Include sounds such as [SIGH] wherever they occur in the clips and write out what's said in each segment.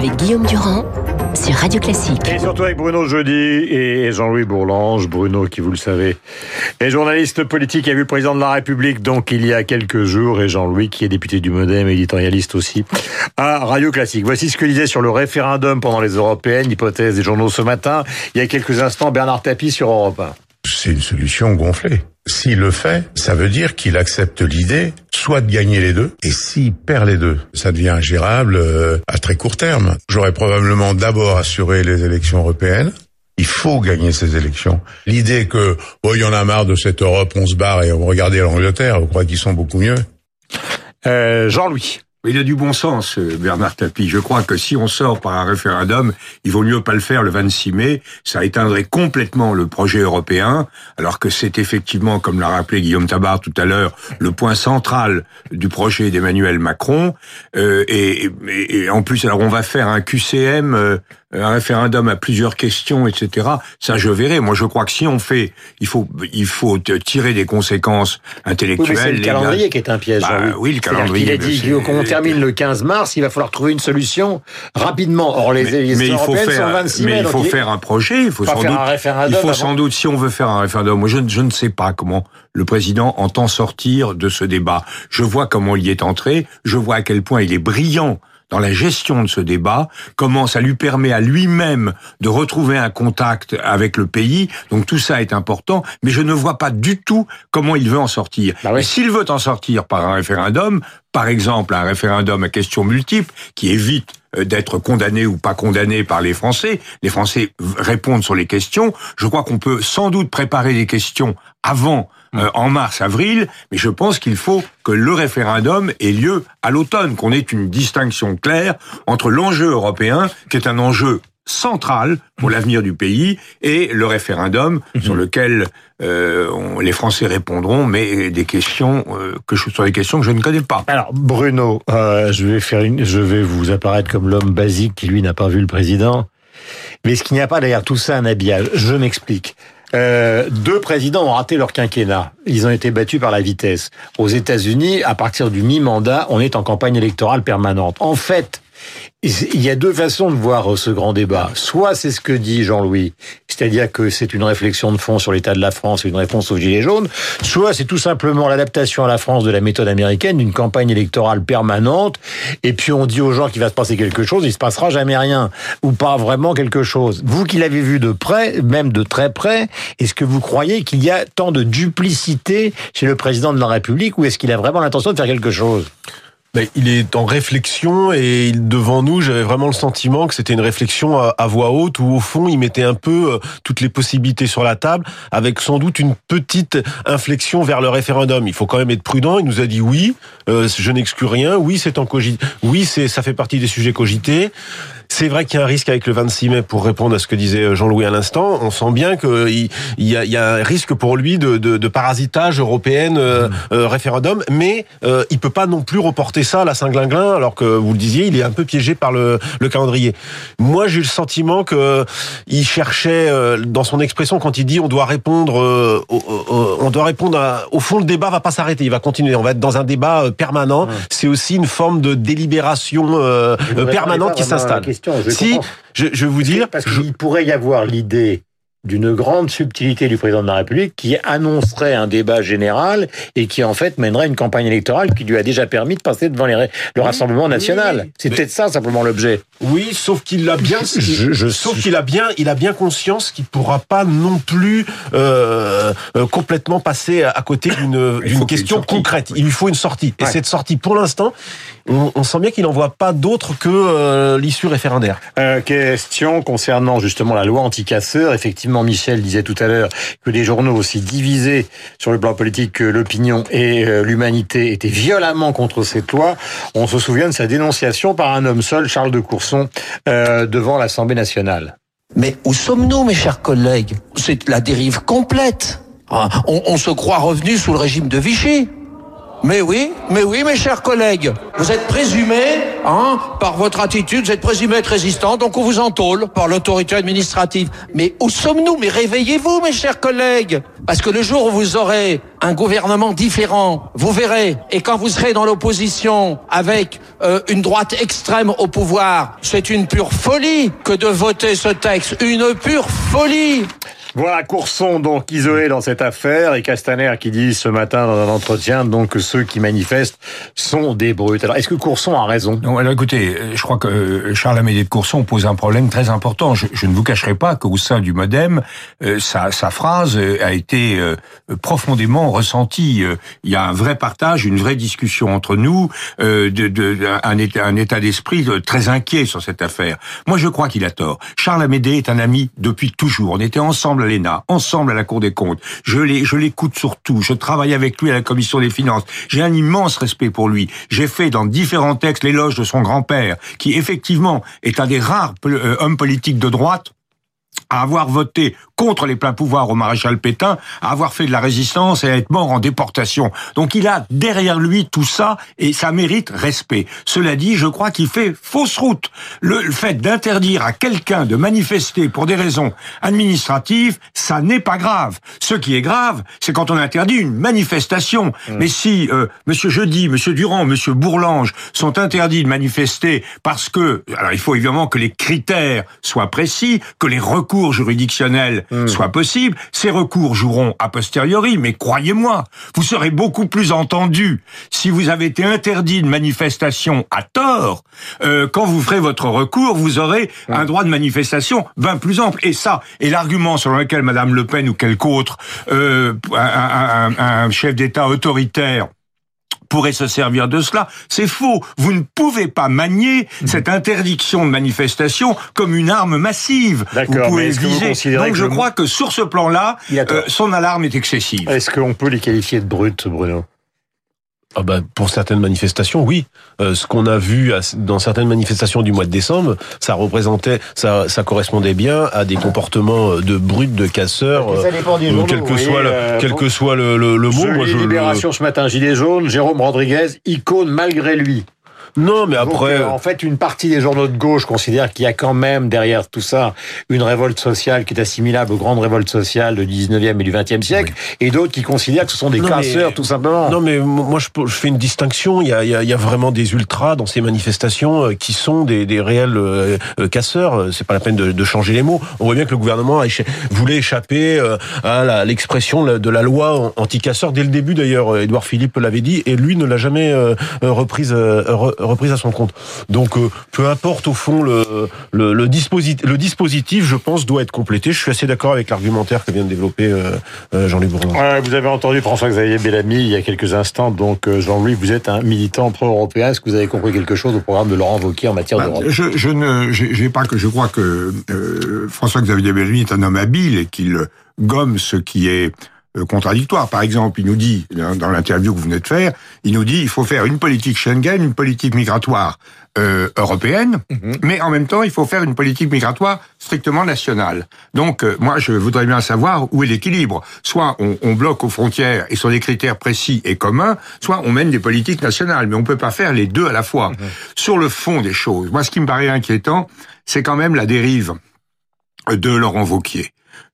avec Guillaume Durand sur Radio Classique. Et surtout avec Bruno Jeudi et Jean-Louis Bourlange. Bruno, qui vous le savez, est journaliste politique, a vu le président de la République donc il y a quelques jours, et Jean-Louis qui est député du Modem, éditorialiste aussi, à Radio Classique. Voici ce que disait sur le référendum pendant les européennes, hypothèse des journaux ce matin. Il y a quelques instants, Bernard Tapie sur Europe 1. C'est une solution gonflée. S'il le fait, ça veut dire qu'il accepte l'idée soit de gagner les deux, et s'il perd les deux, ça devient ingérable euh, à très court terme. J'aurais probablement d'abord assuré les élections européennes. Il faut gagner ces élections. L'idée que, oh, il y en a marre de cette Europe, on se barre et on va regarder l'Angleterre, on croit qu'ils sont beaucoup mieux? Euh, Jean-Louis. Il a du bon sens, euh, Bernard Tapie. Je crois que si on sort par un référendum, il vaut mieux pas le faire le 26 mai. Ça éteindrait complètement le projet européen, alors que c'est effectivement, comme l'a rappelé Guillaume Tabar tout à l'heure, le point central du projet d'Emmanuel Macron. Euh, et, et, en plus, alors on va faire un QCM, euh, un référendum à plusieurs questions, etc. Ça, je verrai. Moi, je crois que si on fait, il faut, il faut tirer des conséquences intellectuelles. Oui, c'est le calendrier qui est un piège. Bah, oui, le calendrier. Il a dit qu'on termine le 15 mars, il va falloir trouver une solution rapidement. Or, les, mais, mais il faut faire, 26 mais il faut faire un projet. Il faut sans doute. Il faut sans doute, si on veut faire un référendum, moi, je, je ne sais pas comment le président entend sortir de ce débat. Je vois comment il y est entré. Je vois à quel point il est brillant dans la gestion de ce débat, comment ça lui permet à lui-même de retrouver un contact avec le pays. Donc tout ça est important, mais je ne vois pas du tout comment il veut en sortir. Bah oui. Et s'il veut en sortir par un référendum, par exemple un référendum à questions multiples, qui évite euh, d'être condamné ou pas condamné par les Français. Les Français répondent sur les questions. Je crois qu'on peut sans doute préparer des questions avant, euh, en mars, avril, mais je pense qu'il faut que le référendum ait lieu à l'automne, qu'on ait une distinction claire entre l'enjeu européen, qui est un enjeu central pour l'avenir du pays et le référendum mmh. sur lequel euh, on, les Français répondront, mais des questions euh, que je, sur des questions que je ne connais pas. Alors Bruno, euh, je vais faire une, je vais vous apparaître comme l'homme basique qui lui n'a pas vu le président, mais est-ce qu'il n'y a pas derrière tout ça un habillage? Je m'explique. Euh, deux présidents ont raté leur quinquennat. Ils ont été battus par la vitesse. Aux États-Unis, à partir du mi-mandat, on est en campagne électorale permanente. En fait, il y a deux façons de voir ce grand débat. Soit c'est ce que dit Jean-Louis, c'est-à-dire que c'est une réflexion de fond sur l'état de la France une réponse aux Gilets jaunes. Soit c'est tout simplement l'adaptation à la France de la méthode américaine d'une campagne électorale permanente. Et puis on dit aux gens qu'il va se passer quelque chose, il se passera jamais rien. Ou pas vraiment quelque chose. Vous qui l'avez vu de près, même de très près, est-ce que vous croyez qu'il y a tant de duplicité chez le président de la République ou est-ce qu'il a vraiment l'intention de faire quelque chose? Il est en réflexion et devant nous, j'avais vraiment le sentiment que c'était une réflexion à, voix haute où au fond, il mettait un peu euh, toutes les possibilités sur la table avec sans doute une petite inflexion vers le référendum. Il faut quand même être prudent. Il nous a dit oui, euh, je n'exclus rien. Oui, c'est en cogité. Oui, c'est ça fait partie des sujets cogités. C'est vrai qu'il y a un risque avec le 26 mai pour répondre à ce que disait Jean-Louis à l'instant. On sent bien qu'il y a, il y a un risque pour lui de, de, de parasitage européen euh, euh, référendum, mais euh, il peut pas non plus reporter ça à la Saint-Glinglin, alors que vous le disiez, il est un peu piégé par le, le calendrier. Moi, j'ai eu le sentiment que il cherchait euh, dans son expression quand il dit on doit répondre, euh, au, au, on doit répondre à, au fond le débat va pas s'arrêter, il va continuer. On va être dans un débat euh, permanent. C'est aussi une forme de délibération permanente qui s'installe je si, je, je vais vous dire... Parce qu'il pourrait y avoir l'idée d'une grande subtilité du président de la République qui annoncerait un débat général et qui en fait mènerait une campagne électorale qui lui a déjà permis de passer devant les, le Rassemblement national. Oui, oui. C'est peut-être ça simplement l'objet. Oui, sauf qu'il a bien, je, je, sauf qu'il a bien, il a bien conscience qu'il pourra pas non plus euh, euh, complètement passer à côté d'une d'une question concrète. Il lui faut une sortie. Ouais. Et cette sortie, pour l'instant, on, on, sent bien qu'il n'en voit pas d'autre que euh, l'issue référendaire. Euh, question concernant justement la loi anti-casseurs. Effectivement, Michel disait tout à l'heure que des journaux aussi divisés sur le plan politique que l'opinion et euh, l'humanité étaient violemment contre cette loi. On se souvient de sa dénonciation par un homme seul, Charles de Courson, euh, devant l'Assemblée nationale. Mais où sommes-nous, mes chers collègues? C'est la dérive complète. On, on se croit revenu sous le régime de Vichy. Mais oui, mais oui, mes chers collègues. Vous êtes présumés, hein, par votre attitude, vous êtes présumés être résistants, donc on vous entôle par l'autorité administrative. Mais où sommes-nous? Mais réveillez-vous, mes chers collègues. Parce que le jour où vous aurez un gouvernement différent, vous verrez, et quand vous serez dans l'opposition avec euh, une droite extrême au pouvoir, c'est une pure folie que de voter ce texte. Une pure folie. Voilà, Courson donc isolé dans cette affaire et Castaner qui dit ce matin dans un entretien donc que ceux qui manifestent sont des brutes. Alors est-ce que Courson a raison? Non, alors écoutez, euh, je crois que euh, Charles Amédée de Courson pose un problème très important. Je, ne vous cacherai pas qu'au sein du MoDem, euh, sa, phrase a été profondément ressentie. Il y a un vrai partage, une vraie discussion entre nous, de, un un état d'esprit très inquiet sur cette affaire. Moi, je crois qu'il a tort. Charles Amédée est un ami depuis toujours. On était ensemble ensemble à l'ENA, ensemble à la Cour des comptes. Je l'écoute surtout. Je travaille avec lui à la Commission des finances. J'ai un immense respect pour lui. J'ai fait dans différents textes l'éloge de son grand-père, qui effectivement est un des rares euh, hommes politiques de droite à avoir voté contre les pleins pouvoirs au maréchal Pétain, à avoir fait de la résistance et à être mort en déportation. Donc il a derrière lui tout ça et ça mérite respect. Cela dit, je crois qu'il fait fausse route. Le fait d'interdire à quelqu'un de manifester pour des raisons administratives, ça n'est pas grave. Ce qui est grave, c'est quand on interdit une manifestation. Mmh. Mais si euh, Monsieur Jeudi, Monsieur Durand, Monsieur Bourlange sont interdits de manifester parce que, alors il faut évidemment que les critères soient précis, que les recours juridictionnels mmh. soient possibles. Ces recours joueront a posteriori, mais croyez-moi, vous serez beaucoup plus entendu si vous avez été interdit de manifestation à tort. Euh, quand vous ferez votre recours, vous aurez mmh. un droit de manifestation bien plus ample. Et ça, et l'argument sur lequel Madame Le Pen ou quelque autre, euh, un, un, un chef d'État autoritaire pourrait se servir de cela. C'est faux. Vous ne pouvez pas manier mmh. cette interdiction de manifestation comme une arme massive. Vous pouvez viser. Donc je crois que sur ce plan-là, euh, son alarme est excessive. Est-ce qu'on peut les qualifier de brutes, Bruno? Ah bah, pour certaines manifestations, oui. Euh, ce qu'on a vu dans certaines manifestations du mois de décembre, ça représentait, ça, ça correspondait bien à des comportements de brutes, de casseurs, euh, quel que soit, le, euh, quel que soit le, le, le mot. Moi, je, Libération ce matin, Gilets jaunes, Jérôme Rodriguez, icône malgré lui. Non, mais après. Donc, euh, en fait, une partie des journaux de gauche considère qu'il y a quand même derrière tout ça une révolte sociale qui est assimilable aux grandes révoltes sociales du 19e et du 20e siècle, oui. et d'autres qui considèrent que ce sont des non, casseurs, mais, tout simplement. Non, mais moi, je, je, fais une distinction. Il y, a, il y, a, vraiment des ultras dans ces manifestations euh, qui sont des, des réels euh, casseurs. C'est pas la peine de, de, changer les mots. On voit bien que le gouvernement a écha voulait échapper à l'expression de la loi anti-casseurs dès le début. D'ailleurs, Édouard Philippe l'avait dit, et lui ne l'a jamais reprise reprise à son compte. Donc euh, peu importe au fond le, le, le, dispositif, le dispositif, je pense, doit être complété. Je suis assez d'accord avec l'argumentaire que vient de développer euh, euh Jean-Louis Bourlange. Ouais, vous avez entendu François-Xavier Bellamy il y a quelques instants. Donc euh, Jean-Louis, vous êtes un militant pro-européen. Est-ce que vous avez compris quelque chose au programme de Laurent Wauquiez en matière bah, d'Europe? je, je ne, j'ai pas que je crois que euh, François-Xavier Bellamy est un homme habile et qu'il gomme ce qui est euh, contradictoire. Par exemple, il nous dit, dans l'interview que vous venez de faire, il nous dit il faut faire une politique Schengen, une politique migratoire euh, européenne, mm -hmm. mais en même temps, il faut faire une politique migratoire strictement nationale. Donc, euh, moi, je voudrais bien savoir où est l'équilibre. Soit on, on, bloque aux frontières et sur des critères précis et communs, soit on mène des politiques nationales, mais on peut pas faire les deux à la fois. Mm -hmm. Sur le fond des choses, moi, ce qui me paraît inquiétant, c'est quand même la dérive de Laurent Vauquier.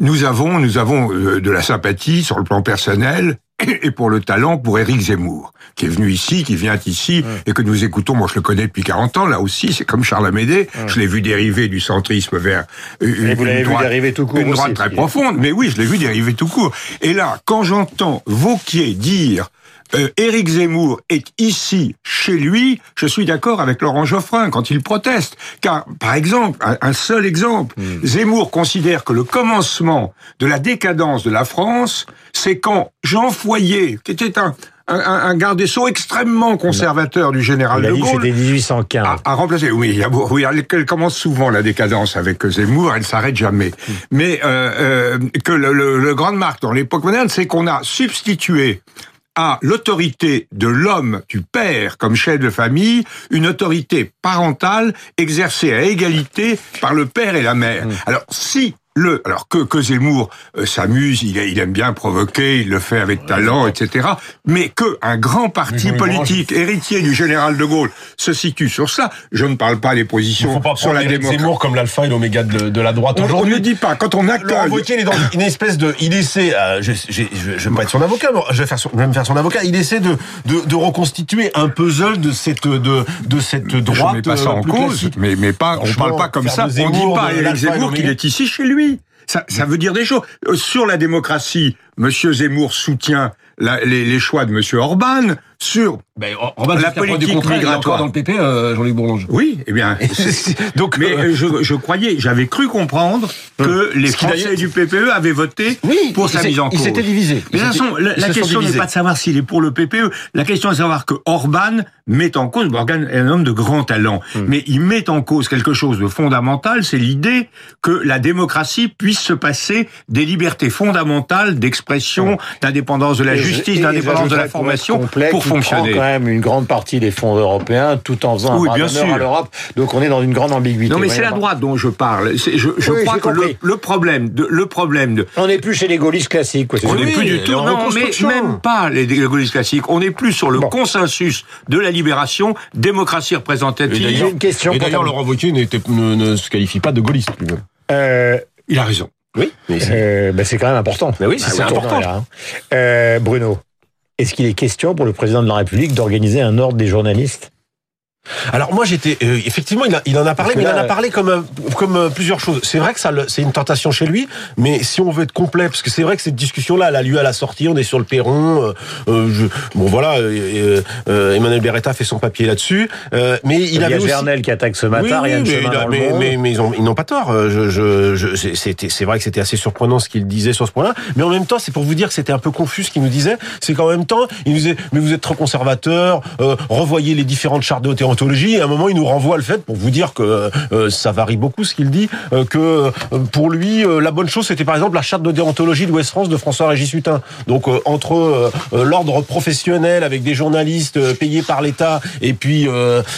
Nous avons, nous avons euh, de la sympathie sur le plan personnel [CLEARS THROAT] et pour le talent pour Éric Zemmour, qui est venu ici, qui vient ici, et que nous écoutons, moi je le connais depuis 40 ans, là aussi, c'est comme Charles Amédée, je l'ai vu dériver du centrisme vers une, vous une droite, vu dériver tout court une droite très profonde, mais oui, je l'ai vu dériver tout court. Et là, quand j'entends Vauquier dire euh, Éric Zemmour est ici, chez lui, je suis d'accord avec Laurent Geoffrin quand il proteste. Car, par exemple, un, un seul exemple, mmh. Zemmour considère que le commencement de la décadence de la France, c'est quand Jean Foyer, qui était un, un, un, garde des Sceaux extrêmement conservateur du général de Gaulle. C'était 1815. A, a, remplacé. Oui, il y a, oui, elle commence souvent la décadence avec Zemmour, elle s'arrête jamais. Mm. Mais euh, euh, que le, le, le grande marque dans l'époque moderne, c'est qu'on a substitué à l'autorité de l'homme, du père comme chef de famille, une autorité parentale exercée à égalité par le père et la mère. Mmh. Alors si le, alors que, que Zemmour euh, s'amuse, il, il aime bien provoquer, il le fait avec talent, etc. Mais que un grand parti politique héritier du général de Gaulle se situe sur cela, je ne parle pas des positions faut pas sur la démocratie. Zemmour comme l'alpha et l'oméga de, de la droite On, ne dit pas quand on Laurent accole. Wauquiez, il est dans une espèce de, il essaie, euh, je, je, je, je vais pas être son avocat, mais je vais faire son, je vais me faire son avocat. Il essaie de, de, de reconstituer un puzzle de cette, de, de cette droite. je mets pas ça euh, en cause, classique. mais, mais pas, on parle pas comme ça. on dit Zemmour, pas et Zemmour qu'il est ici chez lui. Ça, veut dire des choses. Euh, Sur la démocratie, Monsieur Zemmour soutient les, les choix de Monsieur Orban. Sur Ben, La politique du migratoire. dans le PP, euh, Jean-Luc Bourlange. oui, eh bien, [LAUGHS] Donc, Mais euh, je, je croyais, j'avais cru comprendre que les Français du PPE avaient voté oui, pour sa mise en cause. s'était divisé. Mais de toute façon, la, Ils question n'est divisés. pas de savoir s'il est pour le PPE. La question est de savoir que Orban met en cause, Orban est un homme de grand talent, Hmm. mais il met en cause quelque chose de fondamental, c'est l'idée que la démocratie puisse se passer des libertés fondamentales d'expression, d'indépendance de la Et- justice, d'indépendance de la formation pour qu'il prend fonctionner. quand même une grande partie des fonds européens tout en faisant Oui, un bien sûr. à l'Europe. Donc on est dans une grande ambiguïté. Non, mais c'est la droite dont je parle. Je, je Oui, crois que le, problème de, le problème de, On n'est plus chez les gaullistes classiques. Quoi, On n'est Oui, plus du tout, non, mais même pas les, les gaullistes classiques. On est plus sur le Bon. consensus de la libération, démocratie Et représentative. d'ailleurs- une question Et d'ailleurs, Laurent Wauquiez ne, ne se qualifie pas de gaulliste lui-même. Euh, Il a raison. Oui, mais c'est- euh, ben, c'est quand même important. Mais oui, c'est important. là, hein. Euh, Bruno, est-ce qu'il est question pour le président de la République d'organiser un ordre des journalistes? Alors moi j'étais euh, effectivement il, a- il en a parlé mais il en a parlé comme euh, comme euh, plusieurs choses. C'est vrai que ça c'est une tentation chez lui mais si on veut être complet parce que c'est vrai que cette discussion là elle a lieu à la sortie on est sur le perron euh, je- bon voilà Emmanuel Beretta fait son papier là-dessus euh, mais il, Il y avait a aussi Gernel qui attaque ce matin, oui, rien oui, mais, mais, mais- mais ils ont- ils n'ont pas tort. Je, je, c'était, c'est vrai que c'était assez surprenant ce qu'il disait sur ce point-là. Mais en même temps, c'est pour vous dire que c'était un peu confus ce qu'il nous disait. C'est qu'en même temps, il nous disait, mais vous êtes trop conservateur, euh, revoyez les différentes chartes de Et à un moment, il nous renvoie le fait pour vous dire que euh, ça varie beaucoup ce qu'il dit, euh, que euh, pour lui, la bonne chose, c'était par exemple la charte de déontologie de Ouest-France de François-Régis Hutin. Donc entre l'ordre professionnel avec des journalistes payés par l'État et puis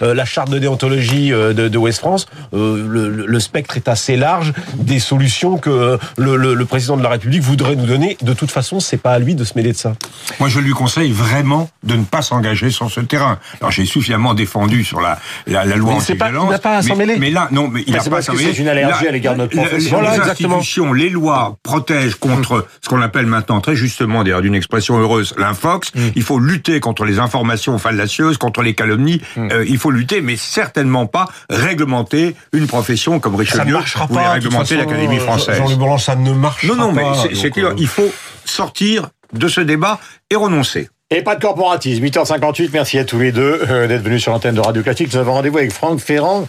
la charte de déontologie de, de Ouest-France, euh, le, spectre est assez large des solutions que le, le- le président de la République voudrait nous donner. De toute façon, c'est pas à lui de se mêler de ça. Moi, je lui conseille vraiment de ne pas s'engager sur ce terrain. Alors, j'ai suffisamment défendu sur la, la, la loi Mais c'est pas- anti-violence. il n'a pas à s'en mais- mêler. Mais là, non, mais il Mais n'a pas à s'en mêler. c'est une allergie Là, à l'égard de notre profession. Les Voilà, exactement. institutions, les lois protègent contre ce qu'on appelle maintenant très justement, d'ailleurs d'une expression heureuse, l'infox. Mm. Il faut lutter contre les informations fallacieuses, contre les calomnies. Mm. Euh, il faut lutter, mais certainement pas réglementer une profession comme Ça ne Richelieu marchera ou pas. réglementer l'Académie française. Jean-Luc ça ne marchera Non, non, mais pas. c'est- clair. euh, Il faut sortir de ce débat et renoncer. Et pas de corporatisme. 8h58, merci à tous les deux euh, d'être venus sur l'antenne de Radio Classique. Nous avons rendez-vous avec Franck Ferrand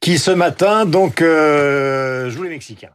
qui ce matin donc euh, joue les Mexicains.